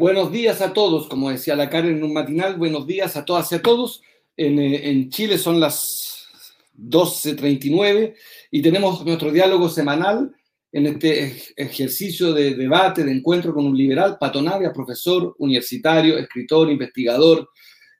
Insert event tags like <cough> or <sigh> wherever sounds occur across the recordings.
Buenos días a todos, como decía la Karen en un matinal, buenos días a todas y a todos. En, eh, Chile son las 12.39 y tenemos nuestro diálogo semanal en este ejercicio de debate, de encuentro con un liberal, Pato Navia, profesor universitario, escritor, investigador,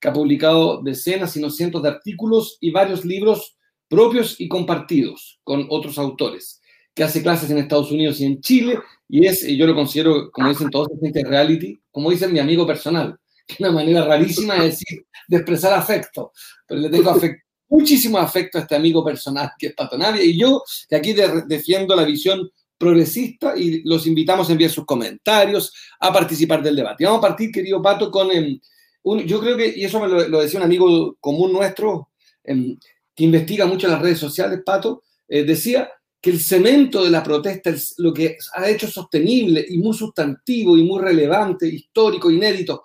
que ha publicado decenas, si no cientos de artículos y varios libros propios y compartidos con otros autores, que hace clases en Estados Unidos y en Chile, y es, yo lo considero, como dicen todos gente reality, como dicen mi amigo personal, que es una manera rarísima de decir, de expresar afecto, pero le tengo afecto, muchísimo afecto a este amigo personal que es Pato Navia, y yo que aquí defiendo la visión progresista y los invitamos a enviar sus comentarios, a participar del debate. vamos a partir, querido Pato, con em, un, yo creo que, y eso me lo, decía un amigo común nuestro, em, que investiga mucho las redes sociales, Pato, eh, decía que el cemento de la protesta, es lo que ha hecho sostenible y muy sustantivo y muy relevante, histórico, inédito,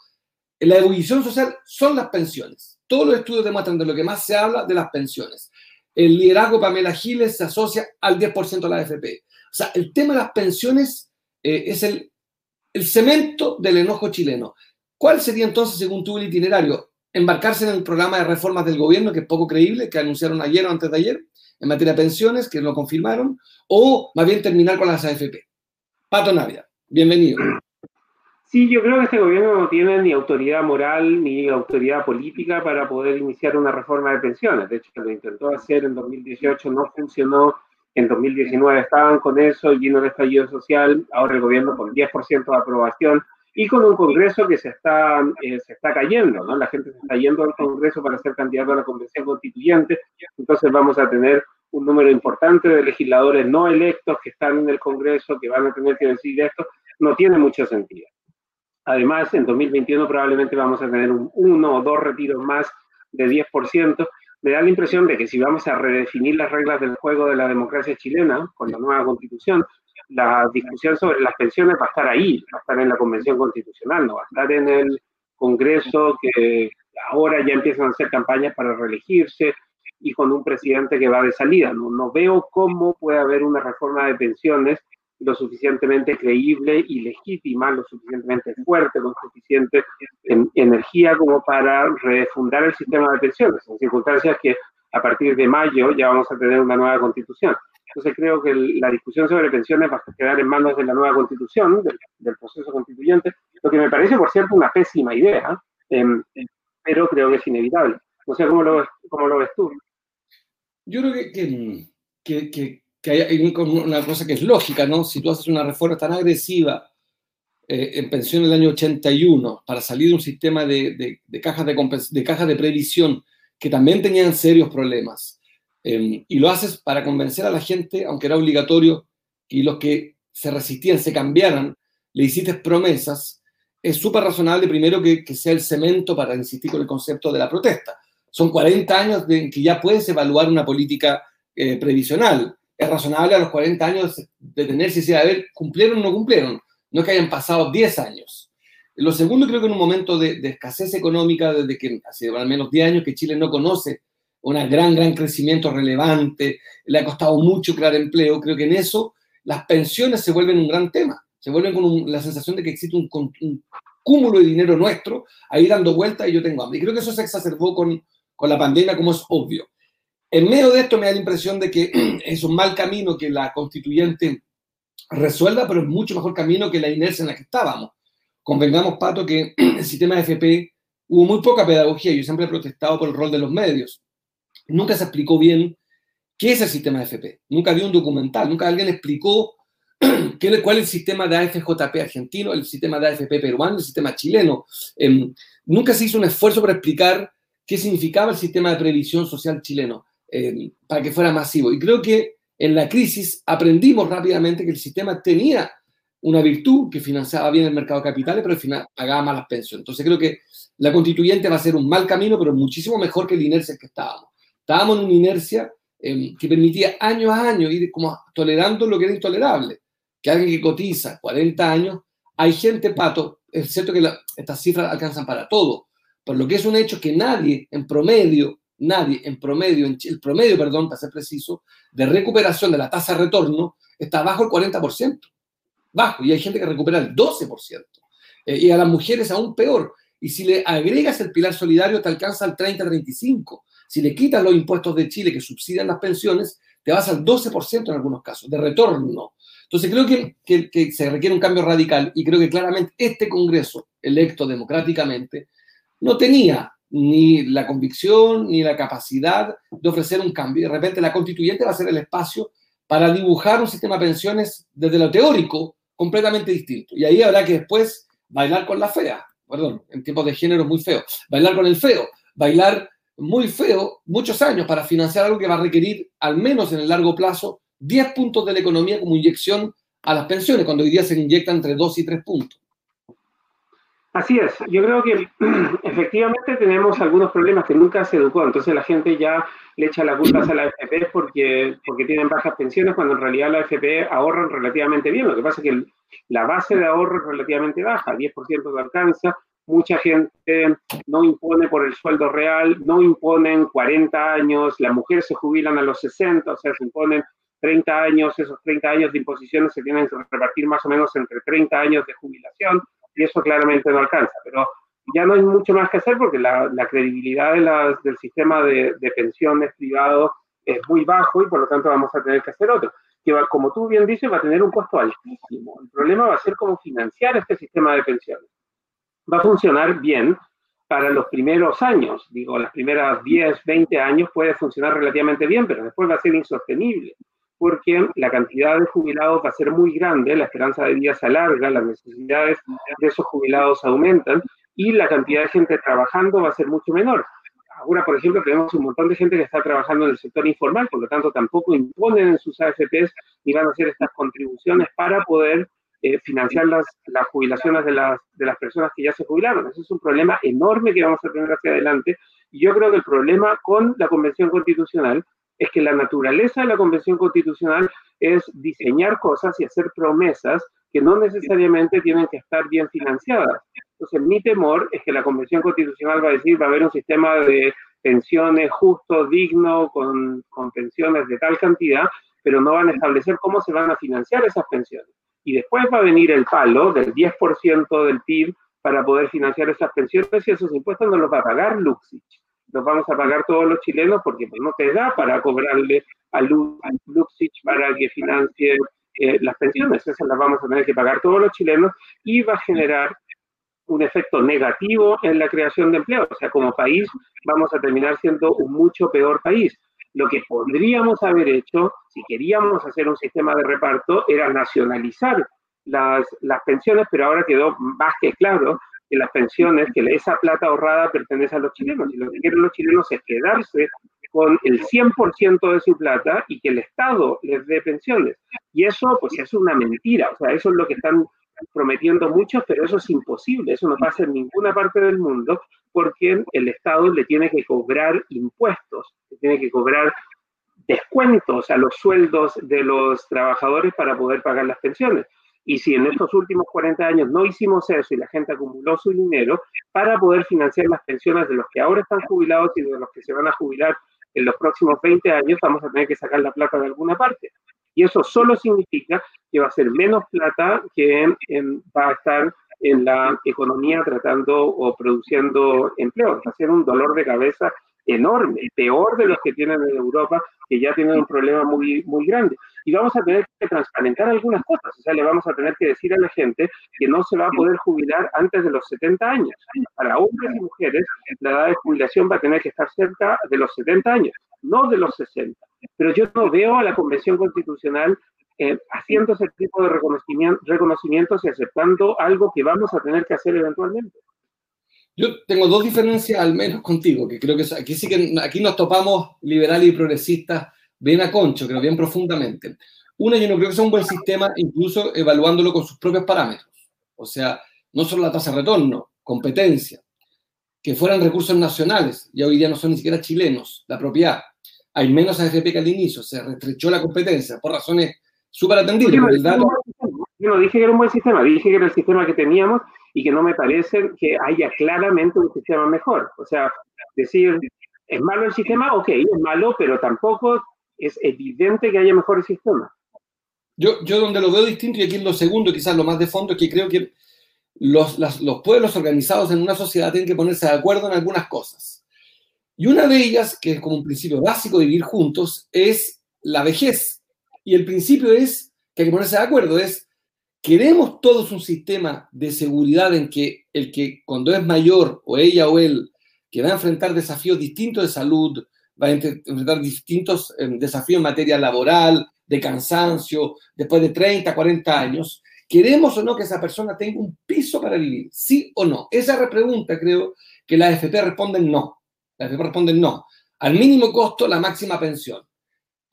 en la evolución social son las pensiones. Todos los estudios demuestran de lo que más se habla de las pensiones. El liderazgo Pamela Giles se asocia al 10% de la AFP. O sea, el tema de las pensiones eh, es el, el cemento del enojo chileno. ¿Cuál sería entonces, según tú, el itinerario? ¿Embarcarse en el programa de reformas del gobierno, que es poco creíble, que anunciaron ayer o antes de ayer, en materia de pensiones, que lo confirmaron, o más bien terminar con las AFP? Pato Navia, bienvenido. Sí, yo creo que este gobierno no tiene ni autoridad moral ni autoridad política para poder iniciar una reforma de pensiones. De hecho, lo intentó hacer en 2018, no funcionó en 2019 estaban con eso, lleno de estallido social, ahora el gobierno con 10% de aprobación y con un Congreso que se está, eh, se está cayendo, ¿no? La gente se está yendo al Congreso para ser candidato a la Convención Constituyente, entonces vamos a tener un número importante de legisladores no electos que están en el Congreso, que van a tener que decir esto, no tiene mucho sentido. Además, en 2021 probablemente vamos a tener un, uno o dos retiros más de 10%, me da la impresión de que si vamos a redefinir las reglas del juego de la democracia chilena con la nueva constitución, la discusión sobre las pensiones va a estar ahí, va a estar en la convención constitucional, no va a estar en el Congreso que ahora ya empiezan a hacer campañas para reelegirse y con un presidente que va de salida. No, no veo cómo puede haber una reforma de pensiones lo suficientemente creíble y legítima, lo suficientemente fuerte, lo suficiente en, energía como para refundar el sistema de pensiones, en circunstancias que a partir de mayo ya vamos a tener una nueva constitución. Entonces creo que la discusión sobre pensiones va a quedar en manos de la nueva constitución, del, proceso constituyente, lo que me parece, por cierto, una pésima idea, em, pero creo que es inevitable. No sé cómo lo, cómo lo ves tú. Yo creo que, que, que hay, una cosa que es lógica, ¿no? Si tú haces una reforma tan agresiva eh, en pensión en el año 81 para salir de un sistema de, de, cajas, de, de cajas de previsión que también tenían serios problemas, em, y lo haces para convencer a la gente, aunque era obligatorio, y los que se resistían se cambiaran, le hiciste promesas, es súper razonable primero que, que, sea el cemento para insistir con el concepto de la protesta. Son 40 años en que ya puedes evaluar una política eh, previsional es razonable a los 40 años detenerse y decir, a ver, ¿cumplieron o no cumplieron? No es que hayan pasado 10 años. Lo segundo, creo que en un momento de, escasez económica, desde que hace al menos 10 años que Chile no conoce un gran, gran crecimiento relevante, le ha costado mucho crear empleo, creo que en eso las pensiones se vuelven un gran tema, se vuelven con la sensación de que existe un, cúmulo de dinero nuestro ahí dando vueltas y yo tengo hambre. Y creo que eso se exacerbó con, con la pandemia, como es obvio. En medio de esto me da la impresión de que <clears throat> es un mal camino que la constituyente resuelva, pero es mucho mejor camino que la inercia en la que estábamos. Convengamos, Pato, que <clears throat> el sistema de FP hubo muy poca pedagogía. Yo siempre he protestado por el rol de los medios. Nunca se explicó bien qué es el sistema de FP. Nunca había un documental, nunca alguien explicó <clears throat> cuál es el sistema de AFJP argentino, el sistema de AFP peruano, el sistema chileno. Em, nunca se hizo un esfuerzo para explicar qué significaba el sistema de previsión social chileno. Eh, para que fuera masivo. Y creo que en la crisis aprendimos rápidamente que el sistema tenía una virtud que financiaba bien el mercado de capitales, pero al final pagaba malas pensiones. Entonces creo que la constituyente va a ser un mal camino, pero muchísimo mejor que la inercia en que estábamos. Estábamos en una inercia em, que permitía año a año ir como tolerando lo que era intolerable. Que alguien que cotiza 40 años, hay gente, pato, es cierto que estas cifras alcanzan para todo, pero lo que es un hecho es que nadie en promedio nadie en promedio, el promedio, perdón, para ser preciso, de recuperación de la tasa de retorno está bajo el 40%. Bajo. Y hay gente que recupera el 12%. Eh, y a las mujeres aún peor. Y si le agregas el pilar solidario, te alcanza al 30-35. Si le quitas los impuestos de Chile que subsidian las pensiones, te vas al 12% en algunos casos, de retorno. Entonces creo que, que, se requiere un cambio radical y creo que claramente este Congreso, electo democráticamente, no tenía ni la convicción ni la capacidad de ofrecer un cambio. De repente la constituyente va a ser el espacio para dibujar un sistema de pensiones desde lo teórico completamente distinto. Y ahí habrá que después bailar con la fea, perdón, en tiempos de género muy feo, bailar con el feo, bailar muy feo muchos años para financiar algo que va a requerir, al menos en el largo plazo, 10 puntos de la economía como inyección a las pensiones, cuando hoy día se inyectan entre 2 y 3 puntos. Así es, yo creo que <clears throat> efectivamente tenemos algunos problemas que nunca se educó, entonces la gente ya le echa la culpa a la AFP porque, porque tienen bajas pensiones, cuando en realidad la AFP ahorran relativamente bien, lo que pasa es que la base de ahorro es relativamente baja, 10% de alcanza, mucha gente no impone por el sueldo real, no imponen 40 años, las mujeres se jubilan a los 60, o sea, se imponen 30 años, esos 30 años de imposiciones se tienen que repartir más o menos entre 30 años de jubilación, y eso claramente no alcanza, pero ya no hay mucho más que hacer porque la, credibilidad de del sistema de, pensiones privado es muy bajo y por lo tanto vamos a tener que hacer otro. Que como tú bien dices, va a tener un costo altísimo. El problema va a ser cómo financiar este sistema de pensiones va a funcionar bien para los primeros años. Digo, las primeras 10, 20 años puede funcionar relativamente bien, pero después va a ser insostenible porque la cantidad de jubilados va a ser muy grande, la esperanza de vida se alarga, las necesidades de esos jubilados aumentan y la cantidad de gente trabajando va a ser mucho menor. Ahora, por ejemplo, tenemos un montón de gente que está trabajando en el sector informal, por lo tanto, tampoco imponen en sus AFPs ni van a hacer estas contribuciones para poder eh, financiar las, jubilaciones de las, de las personas que ya se jubilaron. Ese es un problema enorme que vamos a tener hacia adelante. Y yo creo que el problema con la Convención Constitucional es que la naturaleza de la Convención Constitucional es diseñar cosas y hacer promesas que no necesariamente tienen que estar bien financiadas. Entonces, mi temor es que la Convención Constitucional va a decir va a haber un sistema de pensiones justo, digno, con, con pensiones de tal cantidad, pero no van a establecer cómo se van a financiar esas pensiones y después va a venir el palo del 10% del PIB para poder financiar esas pensiones y esos impuestos no los va a pagar Luxich. Los vamos a pagar todos los chilenos porque no te da para cobrarle a Luxich para que financie eh, las pensiones. Esas las vamos a tener que pagar todos los chilenos y va a generar un efecto negativo en la creación de empleo. O sea, como país vamos a terminar siendo un mucho peor país. Lo que podríamos haber hecho, si queríamos hacer un sistema de reparto, era nacionalizar las, las pensiones, pero ahora quedó más que claro que las pensiones, que esa plata ahorrada pertenece a los chilenos. Y lo que quieren los chilenos es quedarse con el 100% de su plata y que el Estado les dé pensiones. Y eso, pues, es una mentira. O sea, eso es lo que están prometiendo muchos, pero eso es imposible. Eso no pasa en ninguna parte del mundo porque el Estado le tiene que cobrar impuestos, le tiene que cobrar descuentos a los sueldos de los trabajadores para poder pagar las pensiones. Y si en estos últimos 40 años no hicimos eso y la gente acumuló su dinero para poder financiar las pensiones de los que ahora están jubilados y de los que se van a jubilar en los próximos 20 años, vamos a tener que sacar la plata de alguna parte. Y eso solo significa que va a ser menos plata que va a estar en la economía tratando o produciendo empleo. A ser un dolor de cabeza enorme, peor de los que tienen en Europa, que ya tienen un problema muy, muy grande. Y vamos a tener que transparentar algunas cosas, o sea, le vamos a tener que decir a la gente que no se va a poder jubilar antes de los 70 años. Para hombres y mujeres, la edad de jubilación va a tener que estar cerca de los 70 años, no de los 60. Pero yo no veo a la Convención Constitucional eh, haciendo ese tipo de reconocimientos y aceptando algo que vamos a tener que hacer eventualmente. Yo tengo dos diferencias al menos contigo, que creo que aquí sí que aquí nos topamos liberales y progresistas bien a concho, creo bien profundamente. Una, yo no creo que sea un buen sistema, incluso evaluándolo con sus propios parámetros. O sea, no solo la tasa de retorno, competencia, que fueran recursos nacionales, ya hoy día no son ni siquiera chilenos, la propiedad. Hay menos AFP que al inicio, se restrechó la competencia por razones súper atendible. Yo no dije que era un buen sistema, dije que era el sistema que teníamos y que no me parece que haya claramente un sistema mejor. O sea, decir, ¿es malo el sistema? Ok, es malo, pero tampoco es evidente que haya mejores sistemas. Yo, yo donde lo veo distinto, y aquí en lo segundo, quizás lo más de fondo, es que creo que los, los pueblos organizados en una sociedad tienen que ponerse de acuerdo en algunas cosas. Y una de ellas, que es como un principio básico de vivir juntos, es la vejez. Y el principio es que hay que ponerse de acuerdo, es, queremos todos un sistema de seguridad en que el que cuando es mayor, o ella o él, que va a enfrentar desafíos distintos de salud, va a enfrentar distintos em, desafíos en materia laboral, de cansancio, después de 30, 40 años, ¿queremos o no que esa persona tenga un piso para vivir? ¿Sí o no? Esa repregunta creo que la AFP responden no. La AFP responden no. Al mínimo costo, la máxima pensión.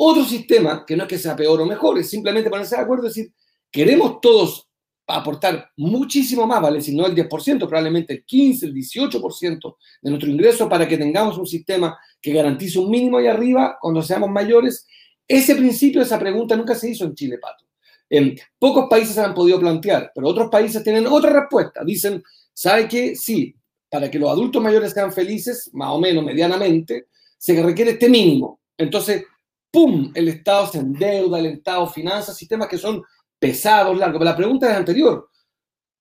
Otro sistema, que no es que sea peor o mejor, es simplemente ponerse de acuerdo y decir, queremos todos aportar muchísimo más, ¿vale? Si no el 10%, probablemente el 15, el 18% de nuestro ingreso para que tengamos un sistema que garantice un mínimo ahí arriba cuando seamos mayores. Ese principio, esa pregunta nunca se hizo en Chile, Pato. En pocos países se han podido plantear, pero otros países tienen otra respuesta. Dicen, ¿sabe qué? Sí, para que los adultos mayores sean felices, más o menos, medianamente, se requiere este mínimo. Entonces, ¡pum! El Estado se endeuda, el Estado finanza sistemas que son pesados, largos. Pero la pregunta es anterior.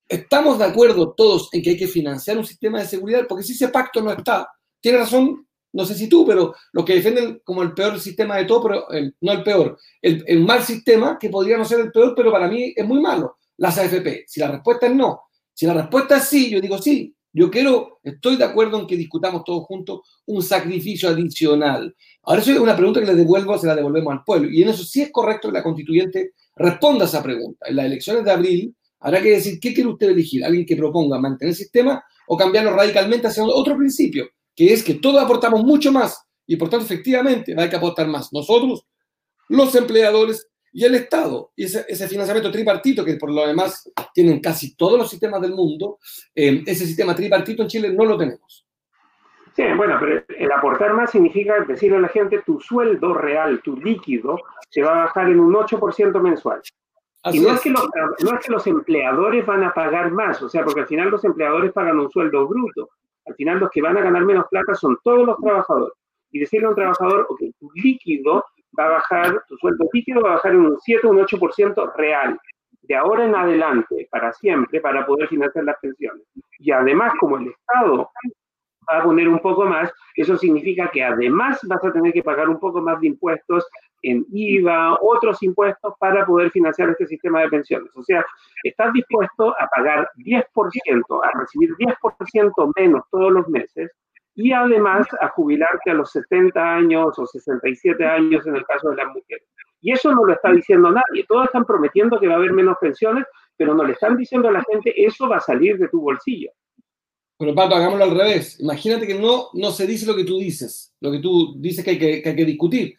¿Estamos de acuerdo todos en que hay que financiar un sistema de seguridad? Porque si ese pacto no está, tiene razón, no sé si tú, pero los que defienden como el peor sistema de todo, pero no el peor, el, mal sistema, que podría no ser el peor, pero para mí es muy malo, las AFP. Si la respuesta es no, si la respuesta es sí, yo digo sí, yo quiero, estoy de acuerdo en que discutamos todos juntos un sacrificio adicional. Ahora eso es una pregunta que le devuelvo, se la devolvemos al pueblo. Y en eso sí es correcto que la constituyente responda a esa pregunta. En las elecciones de abril habrá que decir, ¿qué quiere usted elegir? ¿Alguien que proponga mantener el sistema o cambiarlo radicalmente hacia otro principio? Que es que todos aportamos mucho más y por tanto efectivamente hay que aportar más. Nosotros, los empleadores y el Estado. Y ese, financiamiento tripartito, que por lo demás tienen casi todos los sistemas del mundo, eh, ese sistema tripartito en Chile no lo tenemos. Sí, bueno, pero el aportar más significa decirle a la gente tu sueldo real, tu líquido, se va a bajar en un 8% mensual. y no es. que los, no es que los empleadores van a pagar más, o sea, porque al final los empleadores pagan un sueldo bruto. Al final los que van a ganar menos plata son todos los trabajadores. Y decirle a un trabajador, ok, tu líquido va a bajar, tu sueldo líquido va a bajar en un 7 o un 8% real. De ahora en adelante, para siempre, para poder financiar las pensiones. Y además, como el Estado va a poner un poco más, eso significa que además vas a tener que pagar un poco más de impuestos en IVA, otros impuestos para poder financiar este sistema de pensiones. O sea, estás dispuesto a pagar 10%, a recibir 10% menos todos los meses y además a jubilarte a los 70 años o 67 años en el caso de las mujeres. Y eso no lo está diciendo nadie. Todos están prometiendo que va a haber menos pensiones, pero no le están diciendo a la gente eso va a salir de tu bolsillo. Pero Pato, hagámoslo al revés. Imagínate que no, no se dice lo que tú dices, lo que tú dices que hay que, hay que discutir.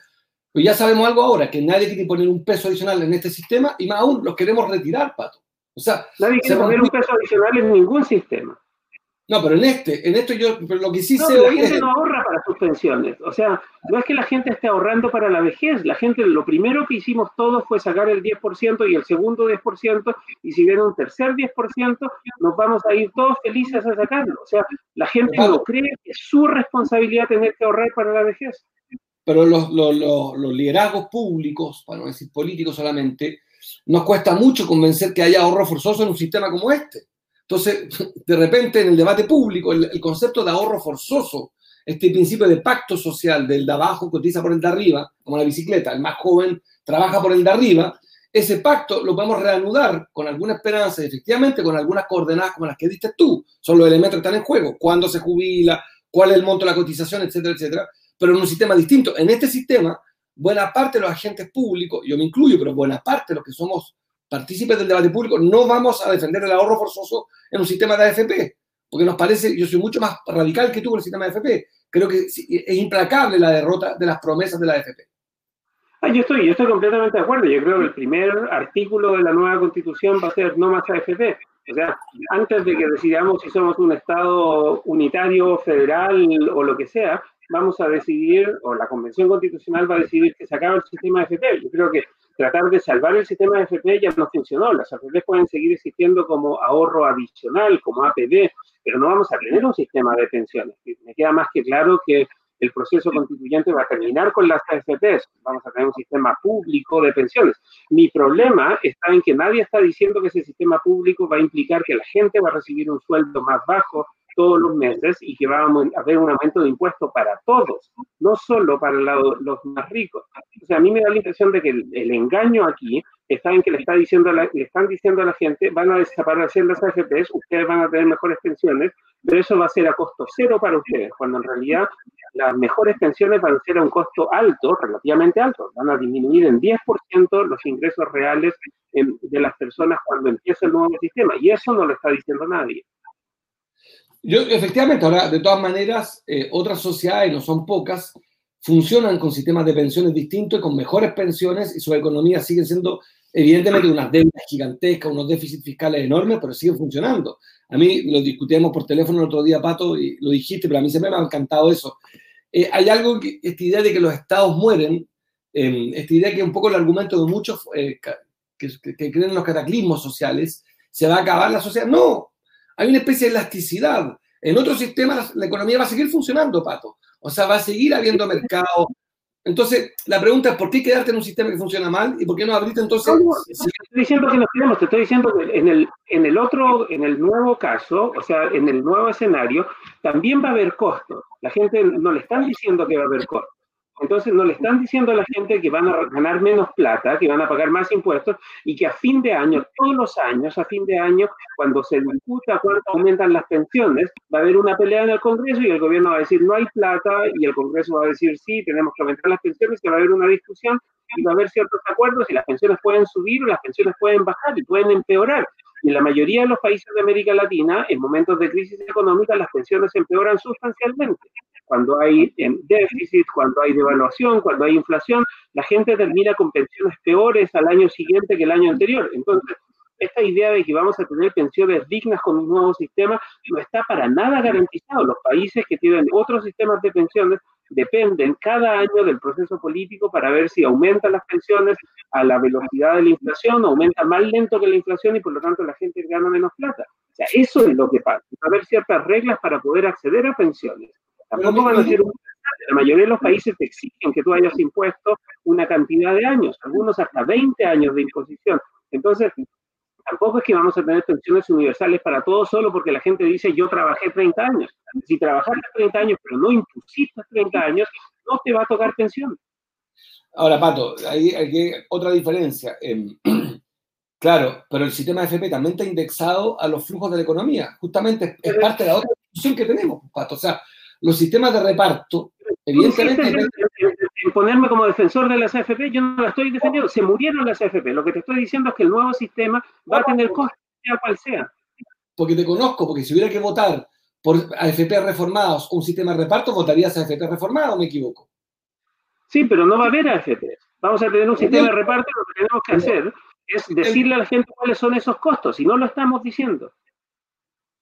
Pues ya sabemos algo ahora, que nadie quiere poner un peso adicional en este sistema y más aún los queremos retirar, Pato. O sea, nadie quiere poner un peso adicional en ningún sistema. No, pero en este, en esto yo, pero lo que sí no, sé la gente no ahorra para sus pensiones. O sea, no es que la gente esté ahorrando para la vejez. La gente, lo primero que hicimos todos fue sacar el 10% y el segundo 10%, y si viene un tercer 10%, nos vamos a ir todos felices a sacarlo. O sea, la gente no cree que es su responsabilidad tener que ahorrar para la vejez. Pero los, los, los, los liderazgos públicos, para no decir políticos solamente, nos cuesta mucho convencer que haya ahorro forzoso en un sistema como este. Entonces, <laughs> de repente en el debate público, el, concepto de ahorro forzoso, este principio de pacto social del de abajo cotiza por el de arriba, como la bicicleta, el más joven trabaja por el de arriba, ese pacto lo podemos reanudar con alguna esperanza y efectivamente con algunas coordenadas como las que diste tú. Son los elementos que están en juego, cuándo se jubila, cuál es el monto de la cotización, etcétera, etcétera, pero en un sistema distinto. En este sistema, buena parte de los agentes públicos, yo me incluyo, pero buena parte de los que somos partícipes del debate público, no vamos a defender el ahorro forzoso en un sistema de AFP, porque nos parece, yo soy mucho más radical que tú con el sistema de AFP. Creo que es implacable la derrota de las promesas de la AFP. Ah, yo estoy, yo estoy completamente de acuerdo. Yo creo que el primer artículo de la nueva constitución va a ser no más AFP. O sea, antes de que decidamos si somos un Estado unitario, federal o lo que sea, vamos a decidir, o la Convención Constitucional va a decidir que se acabe el sistema de AFP. Yo creo que tratar de salvar el sistema de AFP ya no funcionó. Las AFP pueden seguir existiendo como ahorro adicional, como APB, pero no vamos a tener un sistema de pensiones. Me queda más que claro que el proceso constituyente va a terminar con las AFPs, vamos a tener un sistema público de pensiones. Mi problema está en que nadie está diciendo que ese sistema público va a implicar que la gente va a recibir un sueldo más bajo todos los meses y que va a haber un aumento de impuestos para todos, no solo para los más ricos. O sea, a mí me da la impresión de que el, engaño aquí está en que le, está diciendo le están diciendo a la gente, van a desaparecer las AFPs, ustedes van a tener mejores pensiones, pero eso va a ser a costo cero para ustedes, cuando en realidad las mejores pensiones van a ser a un costo alto, relativamente alto, van a disminuir en 10% los ingresos reales de las personas cuando empiece el nuevo sistema, y eso no lo está diciendo nadie. Yo, efectivamente, ahora, de todas maneras, eh, otras sociedades, no son pocas, funcionan con sistemas de pensiones distintos y con mejores pensiones y su economía sigue siendo, evidentemente, unas deudas gigantescas, unos déficits fiscales enormes, pero siguen funcionando. A mí lo discutíamos por teléfono el otro día, Pato, y lo dijiste, pero a mí se me ha encantado eso. Eh, hay algo, que, esta idea de que los estados mueren, eh, esta idea que es un poco el argumento de muchos que, que creen en los cataclismos sociales, se va a acabar la sociedad. No, hay una especie de elasticidad. En otros sistemas la economía va a seguir funcionando, Pato. O sea, va a seguir habiendo mercado. Entonces, la pregunta es, ¿por qué quedarte en un sistema que funciona mal y por qué no abrirte entonces? No, estoy diciendo que te estoy diciendo que en el, en el otro, en el nuevo caso, o sea, en el nuevo escenario, también va a haber costos. La gente no le están diciendo que va a haber costos. Entonces no le están diciendo a la gente que van a ganar menos plata, que van a pagar más impuestos y que a fin de año, todos los años, a fin de año, cuando se discuta cuánto aumentan las pensiones, va a haber una pelea en el Congreso y el gobierno va a decir no hay plata y el Congreso va a decir sí, tenemos que aumentar las pensiones, que va a haber una discusión y va a haber ciertos acuerdos y las pensiones pueden subir o las pensiones pueden bajar y pueden empeorar. Y en la mayoría de los países de América Latina, en momentos de crisis económica, las pensiones empeoran sustancialmente cuando hay em, déficit, cuando hay devaluación, cuando hay inflación, la gente termina con pensiones peores al año siguiente que el año anterior. Entonces, esta idea de que vamos a tener pensiones dignas con un nuevo sistema no está para nada garantizado. Los países que tienen otros sistemas de pensiones dependen cada año del proceso político para ver si aumentan las pensiones a la velocidad de la inflación, aumenta más lento que la inflación y por lo tanto la gente gana menos plata. O sea, eso es lo que pasa. Va a haber ciertas reglas para poder acceder a pensiones. Tampoco van a ser la mayoría de los países te exigen que tú hayas impuesto una cantidad de años, algunos hasta 20 años de imposición. Entonces, tampoco es que vamos a tener pensiones universales para todos solo porque la gente dice yo trabajé 30 años. Si trabajaste 30 años pero no impusiste 30 años, no te va a tocar pensión. Ahora, Pato, hay, hay otra diferencia. <clears throat> claro, pero el sistema de FP también está indexado a los flujos de la economía. Justamente es, parte de la otra discusión que tenemos, Pato. O sea, los sistemas de reparto, evidentemente... En ponerme como defensor de las AFP, yo no la estoy defendiendo. Se murieron las AFP. Lo que te estoy diciendo es que el nuevo sistema va a tener costos, sea cual sea. Porque te conozco, porque si hubiera que votar por AFP reformados o un sistema de reparto, votarías a AFP reformado, me equivoco. Sí, pero no va a haber AFP. Vamos a tener un sistema de reparto lo que tenemos que hacer es decirle a la gente cuáles son esos costos, y no lo estamos diciendo.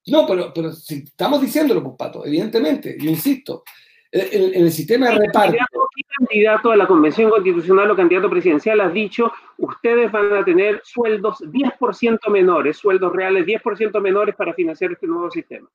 No, pero, pero si estamos diciéndolo, pues, Pato, evidentemente, yo insisto, en, el sistema de reparto. ¿Qué candidato a la Convención Constitucional o candidato presidencial has dicho, ustedes van a tener sueldos 10% menores, sueldos reales 10% menores para financiar este nuevo sistema?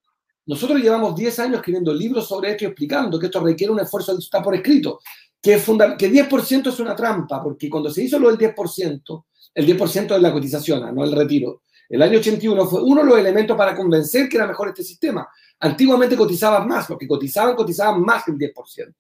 Nosotros llevamos 10 años escribiendo libros sobre esto y explicando que esto requiere un esfuerzo, está por escrito, que, es que 10% es una trampa, porque cuando se hizo lo del 10%, el 10% es la cotización, no el retiro, el año 81 fue uno de los elementos para convencer que era mejor este sistema. Antiguamente cotizaban más, porque cotizaban, cotizaban más que el 10%.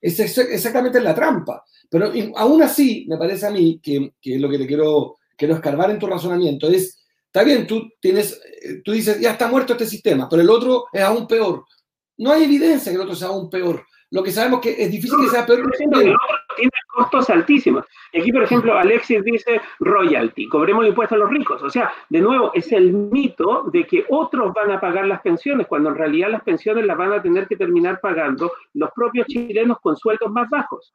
Es exactamente la trampa. Pero aún así, me parece a mí que, que lo que te quiero, quiero escarbar en tu razonamiento es, está bien, tú, tienes, eh, tú dices, ya está muerto este sistema, pero el otro es aún peor. No hay evidencia que el otro sea aún peor. Lo que sabemos que es difícil que sea peor. Que tiene costos altísimos. Y aquí, por ejemplo, Alexis dice royalty, cobremos el impuesto a los ricos. O sea, de nuevo, es el mito de que otros van a pagar las pensiones, cuando en realidad las pensiones las van a tener que terminar pagando los propios chilenos con sueldos más bajos.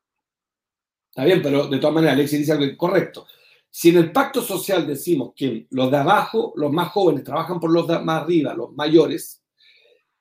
Está bien, pero de todas maneras, Alexis dice algo correcto. Si en el pacto social decimos que los de abajo, los más jóvenes, trabajan por los de más arriba, los mayores,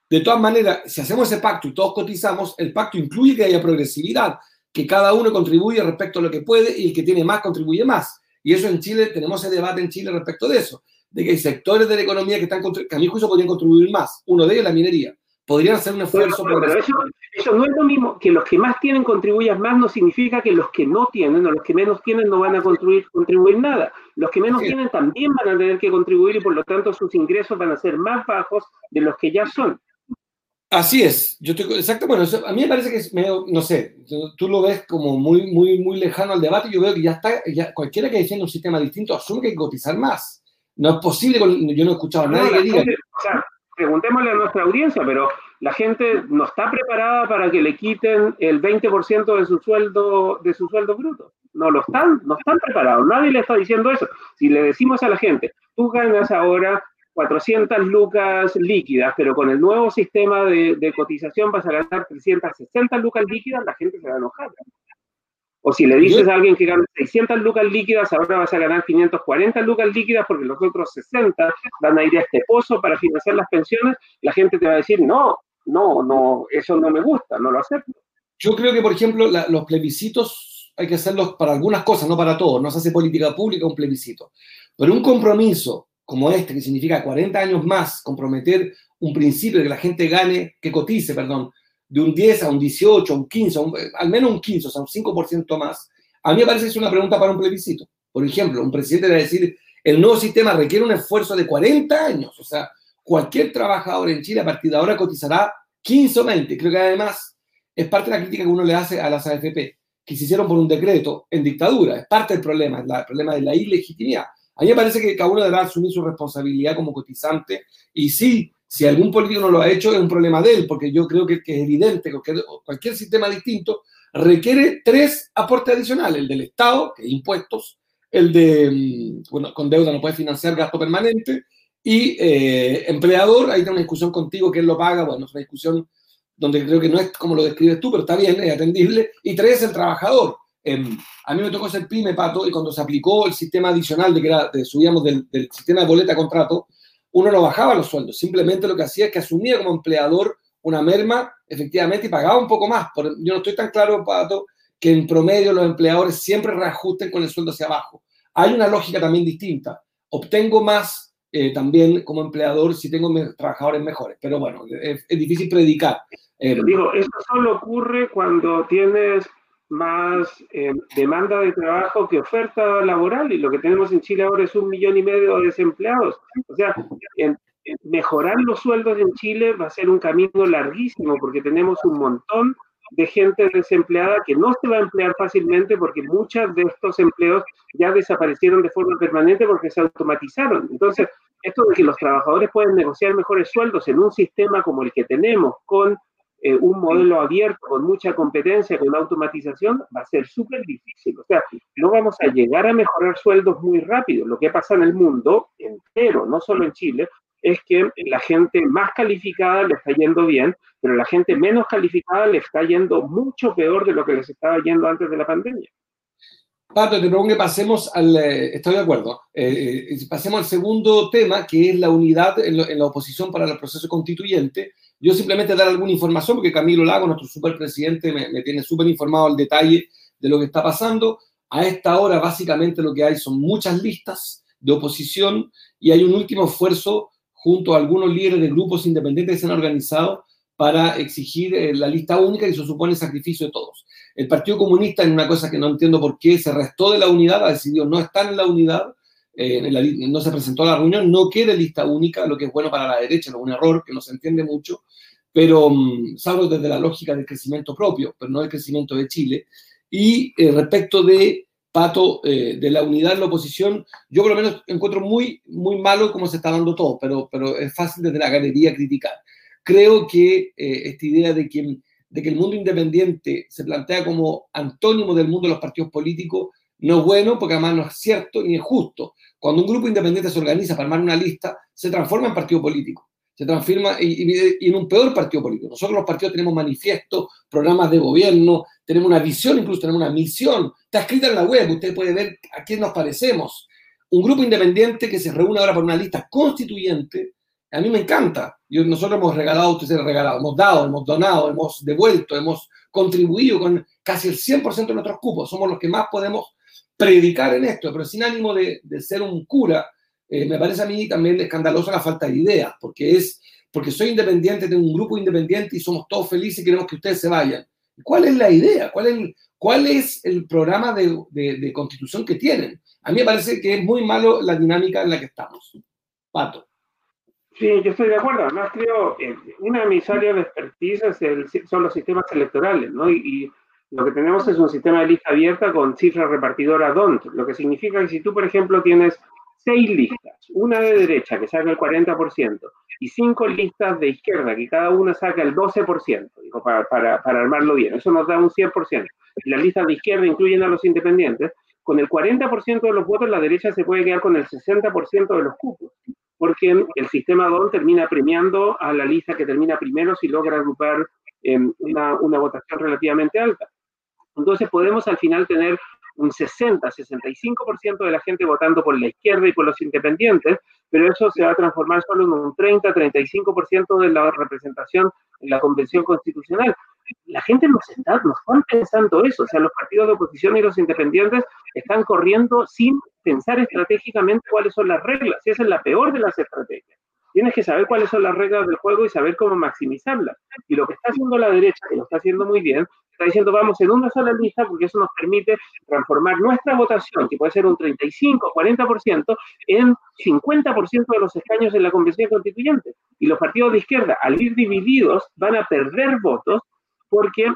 de todas maneras, si hacemos ese pacto y todos cotizamos, el pacto incluye que haya progresividad que cada uno contribuye respecto a lo que puede y el que tiene más contribuye más. Y eso en Chile, tenemos ese debate en Chile respecto de eso, de que hay sectores de la economía que, están, que a mi juicio podrían contribuir más. Uno de ellos es la minería. podrían hacer un esfuerzo. pero eso, no es lo mismo, que los que más tienen contribuyan más no significa que los que no tienen o los que menos tienen no van a contribuir, contribuir nada. Los que menos tienen también van a tener que contribuir y por lo tanto sus ingresos van a ser más bajos de los que ya son. Así es, yo estoy exacto, bueno, a mí me parece que es medio, no sé, tú lo ves como muy, muy, muy lejano al debate, yo veo que ya está, ya, cualquiera que defienda un sistema distinto asume que hay que cotizar más. No es posible, yo no he escuchado a nadie que diga preguntémosle a nuestra audiencia, pero la gente no está preparada para que le quiten el 20% de su sueldo de su sueldo bruto. No lo están, no están preparados. Nadie le está diciendo eso. Si le decimos a la gente, tú ganas ahora 400 lucas líquidas, pero con el nuevo sistema de, de cotización vas a ganar 360 lucas líquidas, la gente se va a enojar. O si le dices a alguien que gana 600 lucas líquidas, ahora vas a ganar 540 lucas líquidas porque los otros 60 van a ir a este pozo para financiar las pensiones, la gente te va a decir, no, no, no, eso no me gusta, no lo acepto. Yo creo que, por ejemplo, los plebiscitos hay que hacerlos para algunas cosas, no para todo. No se hace política pública un plebiscito. Pero un compromiso como este, que significa 40 años más, comprometer un principio de que la gente gane, que cotice, perdón, de un 10 a un 18, a un 15, al menos un 15, o sea, un 5% más, a mí me parece que es una pregunta para un plebiscito. Por ejemplo, un presidente debe decir, el nuevo sistema requiere un esfuerzo de 40 años, o sea, cualquier trabajador en Chile a partir de ahora cotizará 15 o 20. Creo que además es parte de la crítica que uno le hace a las AFP, que se hicieron por un decreto en dictadura, es parte del problema, es el problema de la ilegitimidad. A mí me parece que cada uno deberá asumir su responsabilidad como cotizante y sí si algún político no lo ha hecho, es un problema de él, porque yo creo que, es evidente que cualquier, sistema distinto requiere tres aportes adicionales, el del Estado, que es impuestos, el de, mm, bueno, con deuda no puede financiar gasto permanente, y eh, empleador, ahí tengo una discusión contigo, quién lo paga, bueno, es una discusión donde creo que no es como lo describes tú, pero está bien, es atendible, y tres, el trabajador. Em, a mí me tocó ser pyme, Pato, y cuando se aplicó el sistema adicional de que de, subíamos del, sistema de boleta a contrato, uno no bajaba los sueldos, simplemente lo que hacía es que asumía como empleador una merma, efectivamente, y pagaba un poco más. yo no estoy tan claro, Pato, que en promedio los empleadores siempre reajusten con el sueldo hacia abajo. Hay una lógica también distinta. Obtengo más eh, también como empleador si tengo trabajadores mejores, pero bueno, es, difícil predicar. Digo, eso solo ocurre cuando tienes más eh, demanda de trabajo que oferta laboral y lo que tenemos en Chile ahora es un millón y medio de desempleados. O sea, mejorar los sueldos en Chile va a ser un camino larguísimo porque tenemos un montón de gente desempleada que no se va a emplear fácilmente porque muchos de estos empleos ya desaparecieron de forma permanente porque se automatizaron. Entonces, esto de que los trabajadores pueden negociar mejores sueldos en un sistema como el que tenemos con eh, un modelo abierto con mucha competencia, con automatización, va a ser súper difícil. O sea, no vamos a llegar a mejorar sueldos muy rápido. Lo que pasa en el mundo entero, no solo en Chile, es que la gente más calificada le está yendo bien, pero la gente menos calificada le está yendo mucho peor de lo que les estaba yendo antes de la pandemia. Pato, te propongo que pasemos al, eh, estoy de acuerdo, eh, pasemos al segundo tema, que es la unidad en, en, la oposición para el proceso constituyente, yo simplemente dar alguna información, porque Camilo Lago, nuestro superpresidente, me, me tiene súper informado al detalle de lo que está pasando. A esta hora, básicamente, lo que hay son muchas listas de oposición y hay un último esfuerzo junto a algunos líderes de grupos independientes que se han organizado para exigir eh, la lista única y se supone el sacrificio de todos. El Partido Comunista, en una cosa que no entiendo por qué, se restó de la unidad, ha decidido no estar en la unidad eh, no se presentó a la reunión, no quiere lista única, lo que es bueno para la derecha, no un error que no se entiende mucho, pero mm, salvo desde la lógica del crecimiento propio, pero no del crecimiento de Chile. Y eh, respecto de Pato, eh, de la unidad en la oposición, yo por lo menos encuentro muy, muy malo cómo se está dando todo, pero, pero es fácil desde la galería criticar. Creo que esta idea de que, de que el mundo independiente se plantea como antónimo del mundo de los partidos políticos no es bueno porque además no es cierto ni es justo. Cuando un grupo independiente se organiza para armar una lista, se transforma en partido político. Se transforma y, en un peor partido político. Nosotros los partidos tenemos manifiestos, programas de gobierno, tenemos una visión, incluso tenemos una misión. Está escrita en la web, usted puede ver a quién nos parecemos. Un grupo independiente que se reúne ahora por una lista constituyente, a mí me encanta. Yo, nosotros hemos regalado, ustedes han regalado, hemos dado, hemos donado, hemos devuelto, hemos contribuido con casi el 100% de nuestros cupos. Somos los que más podemos predicar en esto, pero sin ánimo de, ser un cura, eh, me parece a mí también escandalosa la falta de ideas, porque es porque soy independiente, tengo un grupo independiente y somos todos felices y queremos que ustedes se vayan. ¿Cuál es la idea? ¿Cuál es el, programa de, constitución que tienen? A mí me parece que es muy malo la dinámica en la que estamos. Pato. Sí, yo estoy de acuerdo. Además, creo, eh, una de mis áreas de expertise son los sistemas electorales, ¿no? Y, lo que tenemos es un sistema de lista abierta con cifras repartidoras DONT, lo que significa que si tú, por ejemplo, tienes seis listas, una de derecha que saca el 40% y cinco listas de izquierda que cada una saca el 12%, digo, para, para, para armarlo bien, eso nos da un 100%. Y las listas de izquierda incluyen a los independientes, con el 40% de los votos la derecha se puede quedar con el 60% de los cupos porque el sistema DON termina premiando a la lista que termina primero si logra agrupar em, una, una votación relativamente alta. Entonces podemos al final tener un 60, 65% de la gente votando por la izquierda y por los independientes, pero eso se va a transformar solo en un 30, 35% de la representación en la Convención Constitucional. La gente nos está, nos están pensando eso, o sea, los partidos de oposición y los independientes están corriendo sin pensar estratégicamente cuáles son las reglas, y esa es la peor de las estrategias. Tienes que saber cuáles son las reglas del juego y saber cómo maximizarlas. Y lo que está haciendo la derecha, que lo está haciendo muy bien, está diciendo vamos en una sola lista porque eso nos permite transformar nuestra votación, que puede ser un 35 o 40%, en 50% de los escaños en la convención constituyente. Y los partidos de izquierda, al ir divididos, van a perder votos porque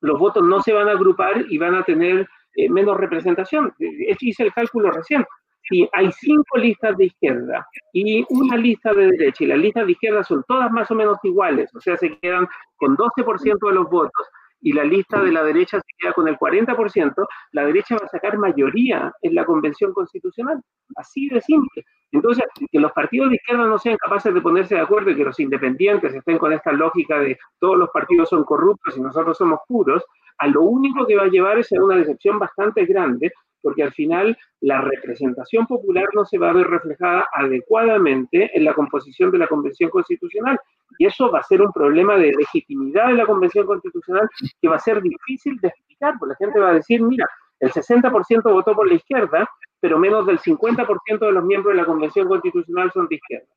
los votos no se van a agrupar y van a tener eh, menos representación. Hice el cálculo recién. Si hay cinco listas de izquierda y una lista de derecha, y las listas de izquierda son todas más o menos iguales, o sea, se quedan con 12% de los votos, y la lista de la derecha se queda con el 40%, la derecha va a sacar mayoría en la convención constitucional. Así de simple. Entonces, que los partidos de izquierda no sean capaces de ponerse de acuerdo y que los independientes estén con esta lógica de todos los partidos son corruptos y nosotros somos puros, a lo único que va a llevar es a una decepción bastante grande, porque al final la representación popular no se va a ver reflejada adecuadamente en la composición de la Convención Constitucional. Y eso va a ser un problema de legitimidad de la Convención Constitucional que va a ser difícil de explicar, porque la gente va a decir, mira, el 60% votó por la izquierda, pero menos del 50% de los miembros de la Convención Constitucional son de izquierda.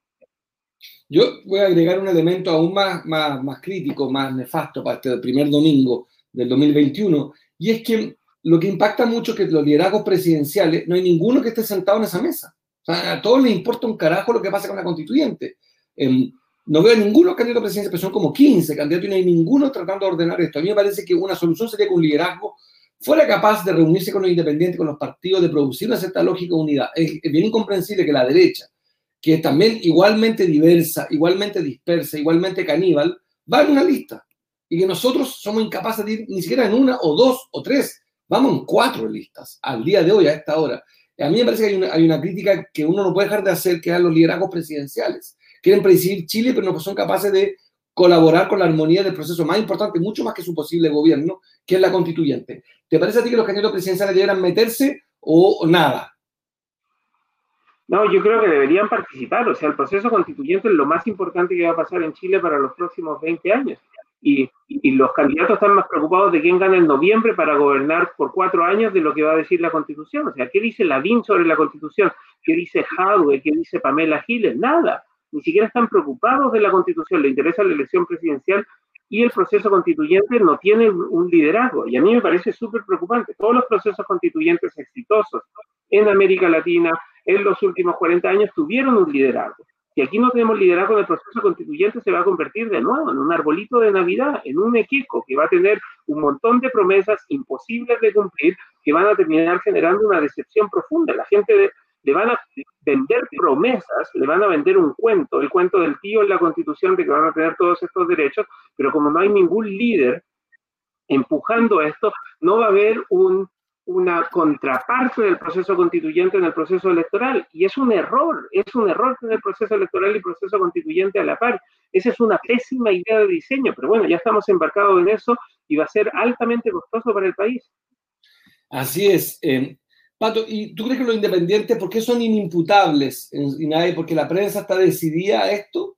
Yo voy a agregar un elemento aún más, más, más crítico, más nefasto para este primer domingo del 2021, y es que lo que impacta mucho es que los liderazgos presidenciales, no hay ninguno que esté sentado en esa mesa. A todos les importa un carajo lo que pasa con la constituyente. Em, no veo a ninguno candidato a presidencia, pero son como 15 candidatos y no hay ninguno tratando de ordenar esto. A mí me parece que una solución sería que un liderazgo fuera capaz de reunirse con los independientes, con los partidos, de producir una cierta lógica unidad. Es, es bien incomprensible que la derecha, que es también igualmente diversa, igualmente dispersa, igualmente caníbal, va en una lista. Y que nosotros somos incapaces de ir ni siquiera en una o dos o tres, vamos en cuatro listas al día de hoy, a esta hora. A mí me parece que hay una, crítica que uno no puede dejar de hacer, que es a los liderazgos presidenciales quieren presidir Chile, pero no son capaces de colaborar con la armonía del proceso más importante, mucho más que su posible gobierno, que es la constituyente. ¿Te parece a ti que los candidatos presidenciales deberían meterse o nada? No, yo creo que deberían participar. O sea, el proceso constituyente es lo más importante que va a pasar en Chile para los próximos 20 años. Y, los candidatos están más preocupados de quién gana en noviembre para gobernar por cuatro años de lo que va a decir la Constitución. O sea, ¿qué dice Lavín sobre la Constitución? ¿Qué dice Hadwe? ¿Qué dice Pamela Giles? Nada ni siquiera están preocupados de la constitución, le interesa la elección presidencial y el proceso constituyente no tiene un liderazgo. Y a mí me parece súper preocupante. Todos los procesos constituyentes exitosos en América Latina en los últimos 40 años tuvieron un liderazgo. Si aquí no tenemos liderazgo del proceso constituyente, se va a convertir de nuevo en un arbolito de Navidad, en un equipo que va a tener un montón de promesas imposibles de cumplir, que van a terminar generando una decepción profunda. La gente le van a vender promesas, le van a vender un cuento, el cuento del tío en la constitución de que van a tener todos estos derechos, pero como no hay ningún líder empujando esto, no va a haber un, una contraparte del proceso constituyente en el proceso electoral. Y es un error, es un error tener proceso electoral y proceso constituyente a la par. Esa es una pésima idea de diseño, pero bueno, ya estamos embarcados en eso y va a ser altamente costoso para el país. Así es. Eh, Pato, ¿y tú crees que los independientes, por qué son inimputables en nadie? ¿Porque la prensa está decidida a esto?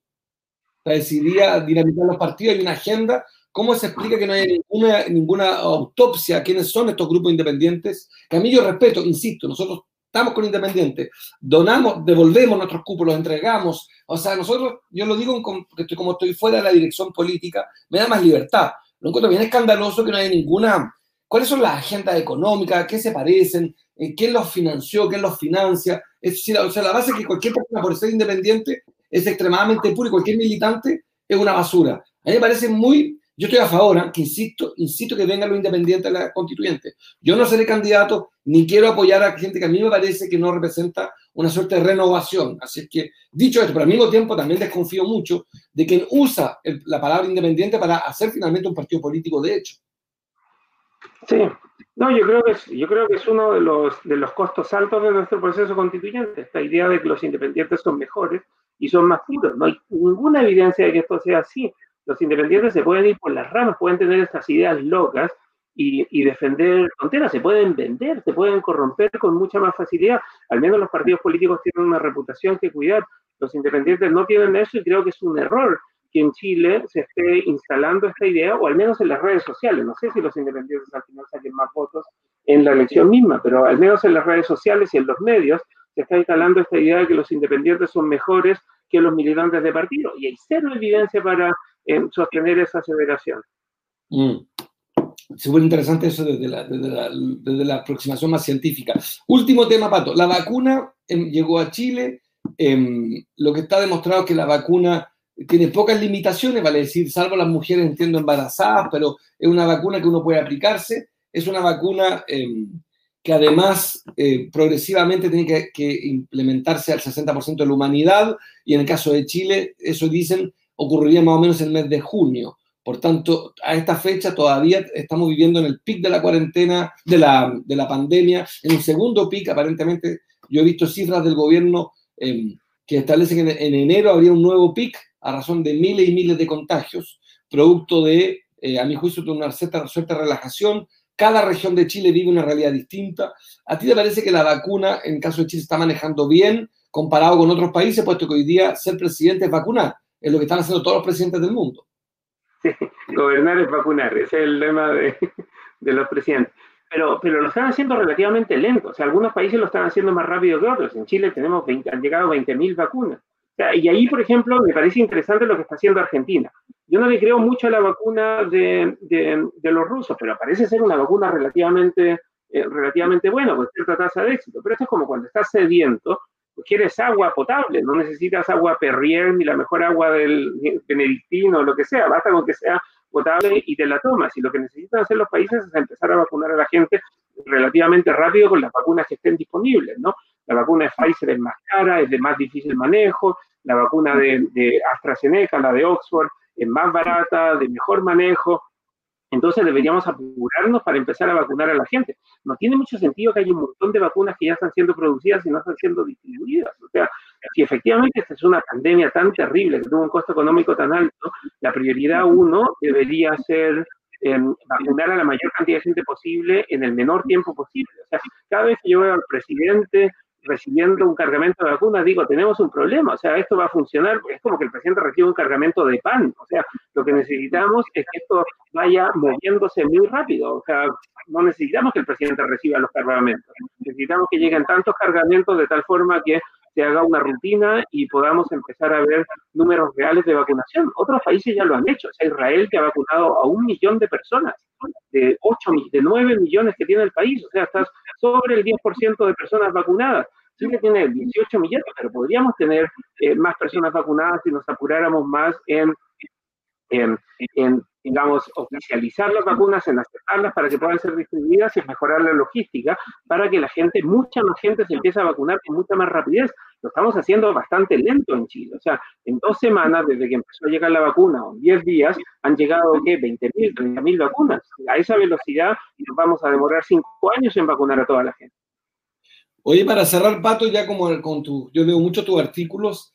¿Está decidida a dinamitar los partidos? ¿Hay una agenda? ¿Cómo se explica que no hay ninguna, ninguna autopsia quiénes son estos grupos independientes? Que a mí yo respeto, insisto, nosotros estamos con Independiente, donamos, devolvemos nuestros cupos, los entregamos. O sea, nosotros, yo lo digo como estoy fuera de la dirección política, me da más libertad. Lo encuentro bien escandaloso que no hay ninguna. ¿Cuáles son las agendas económicas? ¿Qué se parecen? Eh, ¿Quién los financió? ¿Quién los financia? Es o sea, la base es que cualquier persona por ser independiente es extremadamente puro y cualquier militante es una basura. A mí me parece muy yo estoy a favor, ¿eh? insisto, insisto que venga lo independiente de la constituyente. Yo no seré candidato ni quiero apoyar a gente que a mí me parece que no representa una suerte de renovación. Así que, dicho esto, pero al mismo tiempo también desconfío mucho de quien usa la palabra independiente para hacer finalmente un partido político de hecho. Sí, no, yo creo que es, yo creo que es uno de los, de los costos altos de nuestro proceso constituyente, esta idea de que los independientes son mejores y son más puros. No hay ninguna evidencia de que esto sea así los independientes se pueden ir por las ramas, pueden tener estas ideas locas y, defender fronteras, se pueden vender, se pueden corromper con mucha más facilidad. Al menos los partidos políticos tienen una reputación que cuidar. Los independientes no tienen eso y creo que es un error que en Chile se esté instalando esta idea, o al menos en las redes sociales. No sé si los independientes al final saquen más votos en la elección misma, pero al menos en las redes sociales y en los medios se está instalando esta idea de que los independientes son mejores que los militantes de partido. Y hay cero evidencia para en sostener esa aceleración. Mm. Súper interesante eso desde la, desde, la, aproximación más científica. Último tema, Pato. La vacuna em, llegó a Chile. Em, lo que está demostrado es que la vacuna tiene pocas limitaciones, vale decir, salvo las mujeres, entiendo, embarazadas, pero es una vacuna que uno puede aplicarse. Es una vacuna em, que además eh, progresivamente tiene que, que implementarse al 60% de la humanidad. Y en el caso de Chile, eso dicen, ocurriría más o menos en el mes de junio. Por tanto, a esta fecha todavía estamos viviendo en el pic de la cuarentena, de la, de la pandemia, en un segundo pic, aparentemente, yo he visto cifras del gobierno em, que establecen que en, enero habría un nuevo pic a razón de miles y miles de contagios, producto de, eh, a mi juicio, de una cierta, cierta relajación. Cada región de Chile vive una realidad distinta. ¿A ti te parece que la vacuna, en caso de Chile, está manejando bien comparado con otros países, puesto que hoy día ser presidente es vacunar? Es lo que están haciendo todos los presidentes del mundo. gobernar es vacunar, ese es el lema de, los presidentes. Pero, pero lo están haciendo relativamente lento. O sea, algunos países lo están haciendo más rápido que otros. En Chile tenemos han llegado 20.000 vacunas. y ahí, por ejemplo, me parece interesante lo que está haciendo Argentina. Yo no le creo mucho a la vacuna de, los rusos, pero parece ser una vacuna relativamente, eh, relativamente buena, con cierta tasa de éxito. Pero esto es como cuando estás sediento quieres agua potable, no necesitas agua Perrier ni la mejor agua del benedictino lo que sea, basta con que sea potable y te la tomas. Y lo que necesitan hacer los países es empezar a vacunar a la gente relativamente rápido con las vacunas que estén disponibles, ¿no? La vacuna de Pfizer es más cara, es de más difícil manejo, la vacuna de, de AstraZeneca, la de Oxford, es más barata, de mejor manejo, entonces deberíamos apurarnos para empezar a vacunar a la gente. No tiene mucho sentido que haya un montón de vacunas que ya están siendo producidas y no están siendo distribuidas. O sea, si efectivamente esta es una pandemia tan terrible que tuvo un costo económico tan alto, la prioridad uno debería ser em, vacunar a la mayor cantidad de gente posible en el menor tiempo posible. O sea, cada vez que yo veo al presidente recibiendo un cargamento de vacunas, digo, tenemos un problema, o sea, esto va a funcionar, es como que el presidente recibe un cargamento de pan, o sea, lo que necesitamos es que esto vaya moviéndose muy rápido, o sea, no necesitamos que el presidente reciba los cargamentos, necesitamos que lleguen tantos cargamentos de tal forma que se haga una rutina y podamos empezar a ver números reales de vacunación. Otros países ya lo han hecho. O Israel que ha vacunado a un millón de personas, de 8, de 9 millones que tiene el país. O sea, estás sobre el 10% de personas vacunadas. Chile tiene 18 millones, pero podríamos tener eh, más personas vacunadas si nos apuráramos más en, en digamos, oficializar las vacunas, en aceptarlas para que puedan ser distribuidas y mejorar la logística para que la gente, mucha más gente se empiece a vacunar con mucha más rapidez. Lo estamos haciendo bastante lento en Chile. O sea, en dos semanas, desde que empezó a llegar la vacuna, o en 10 días, han llegado, ¿qué? 20.000, 30.000 vacunas. A esa velocidad nos vamos a demorar cinco años en vacunar a toda la gente. Oye, para cerrar, Pato, ya como con tu, yo leo mucho tus artículos,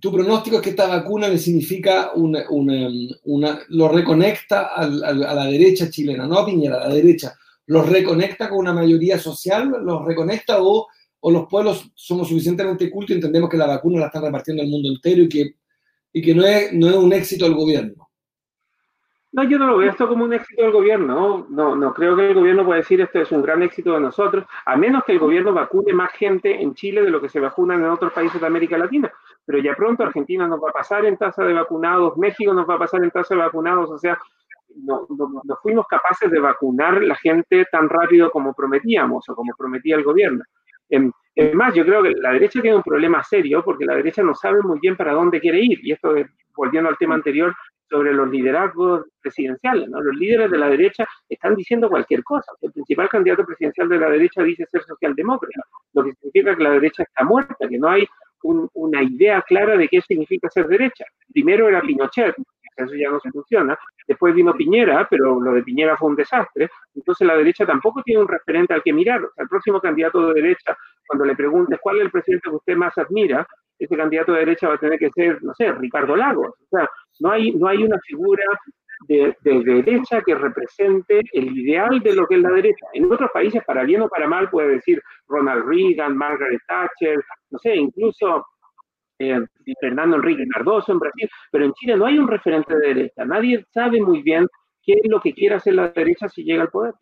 tu pronóstico es que esta vacuna le significa una, una, lo reconecta a, la derecha chilena, no a Piñera, a la derecha, los reconecta con una mayoría social, los reconecta o, o los pueblos somos suficientemente cultos y entendemos que la vacuna la están repartiendo al mundo entero y que, y que no, es, no es un éxito del gobierno. No, yo no lo veo esto como un éxito del gobierno. No, no creo que el gobierno pueda decir esto es un gran éxito de nosotros, a menos que el gobierno vacune más gente en Chile de lo que se vacunan en otros países de América Latina. Pero ya pronto Argentina nos va a pasar en tasa de vacunados, México nos va a pasar en tasa de vacunados, o sea, no, no, fuimos capaces de vacunar la gente tan rápido como prometíamos o como prometía el gobierno. Em, es más, yo creo que la derecha tiene un problema serio porque la derecha no sabe muy bien para dónde quiere ir. Y esto, volviendo al tema anterior, sobre los liderazgos presidenciales. ¿no? Los líderes de la derecha están diciendo cualquier cosa. El principal candidato presidencial de la derecha dice ser socialdemócrata, lo que significa que la derecha está muerta, que no hay una idea clara de qué significa ser derecha. Primero era Pinochet, eso ya no se funciona. Después vino Piñera, pero lo de Piñera fue un desastre. Entonces la derecha tampoco tiene un referente al que mirar. el próximo candidato de derecha, cuando le preguntes cuál es el presidente que usted más admira, ese candidato de derecha va a tener que ser, no sé, Ricardo Lagos. O sea, no hay, no hay una figura de, derecha que represente el ideal de lo que es la derecha. En otros países, para bien o para mal, puede decir Ronald Reagan, Margaret Thatcher, no sé, incluso eh, Fernando Enrique Cardoso en Brasil, pero en Chile no hay un referente de derecha. Nadie sabe muy bien qué es lo que quiere hacer la derecha si llega al poder.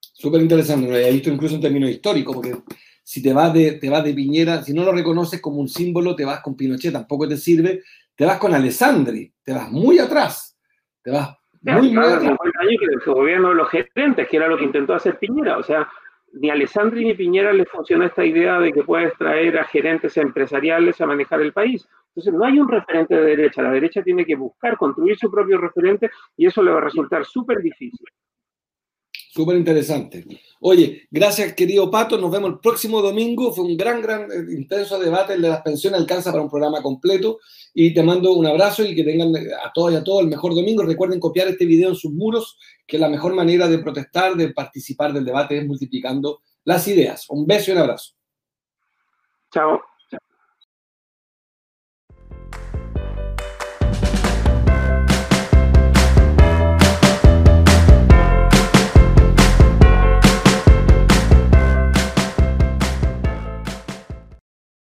Súper interesante, lo he visto incluso en términos históricos, porque si te vas, de, te vas de Piñera, si no lo reconoces como un símbolo, te vas con Pinochet, tampoco te sirve, te vas con Alessandri, te vas muy atrás, te vas muy, muy atrás. años que el gobierno de los gerentes, que era lo que intentó hacer Piñera, o sea, ni Alessandri ni Piñera les funciona esta idea de que puedes traer a gerentes empresariales a manejar el país. Entonces, no hay un referente de derecha. La derecha tiene que buscar construir su propio referente y eso le va a resultar súper difícil. Súper interesante. Oye, gracias querido Pato, nos vemos el próximo domingo. Fue un gran, gran, eh, intenso debate, el de las pensiones alcanza para un programa completo. Y te mando un abrazo y que tengan eh, a todos y a todos el mejor domingo. Recuerden copiar este video en sus muros, que la mejor manera de protestar, de participar del debate es multiplicando las ideas. Un beso y un abrazo. Chao.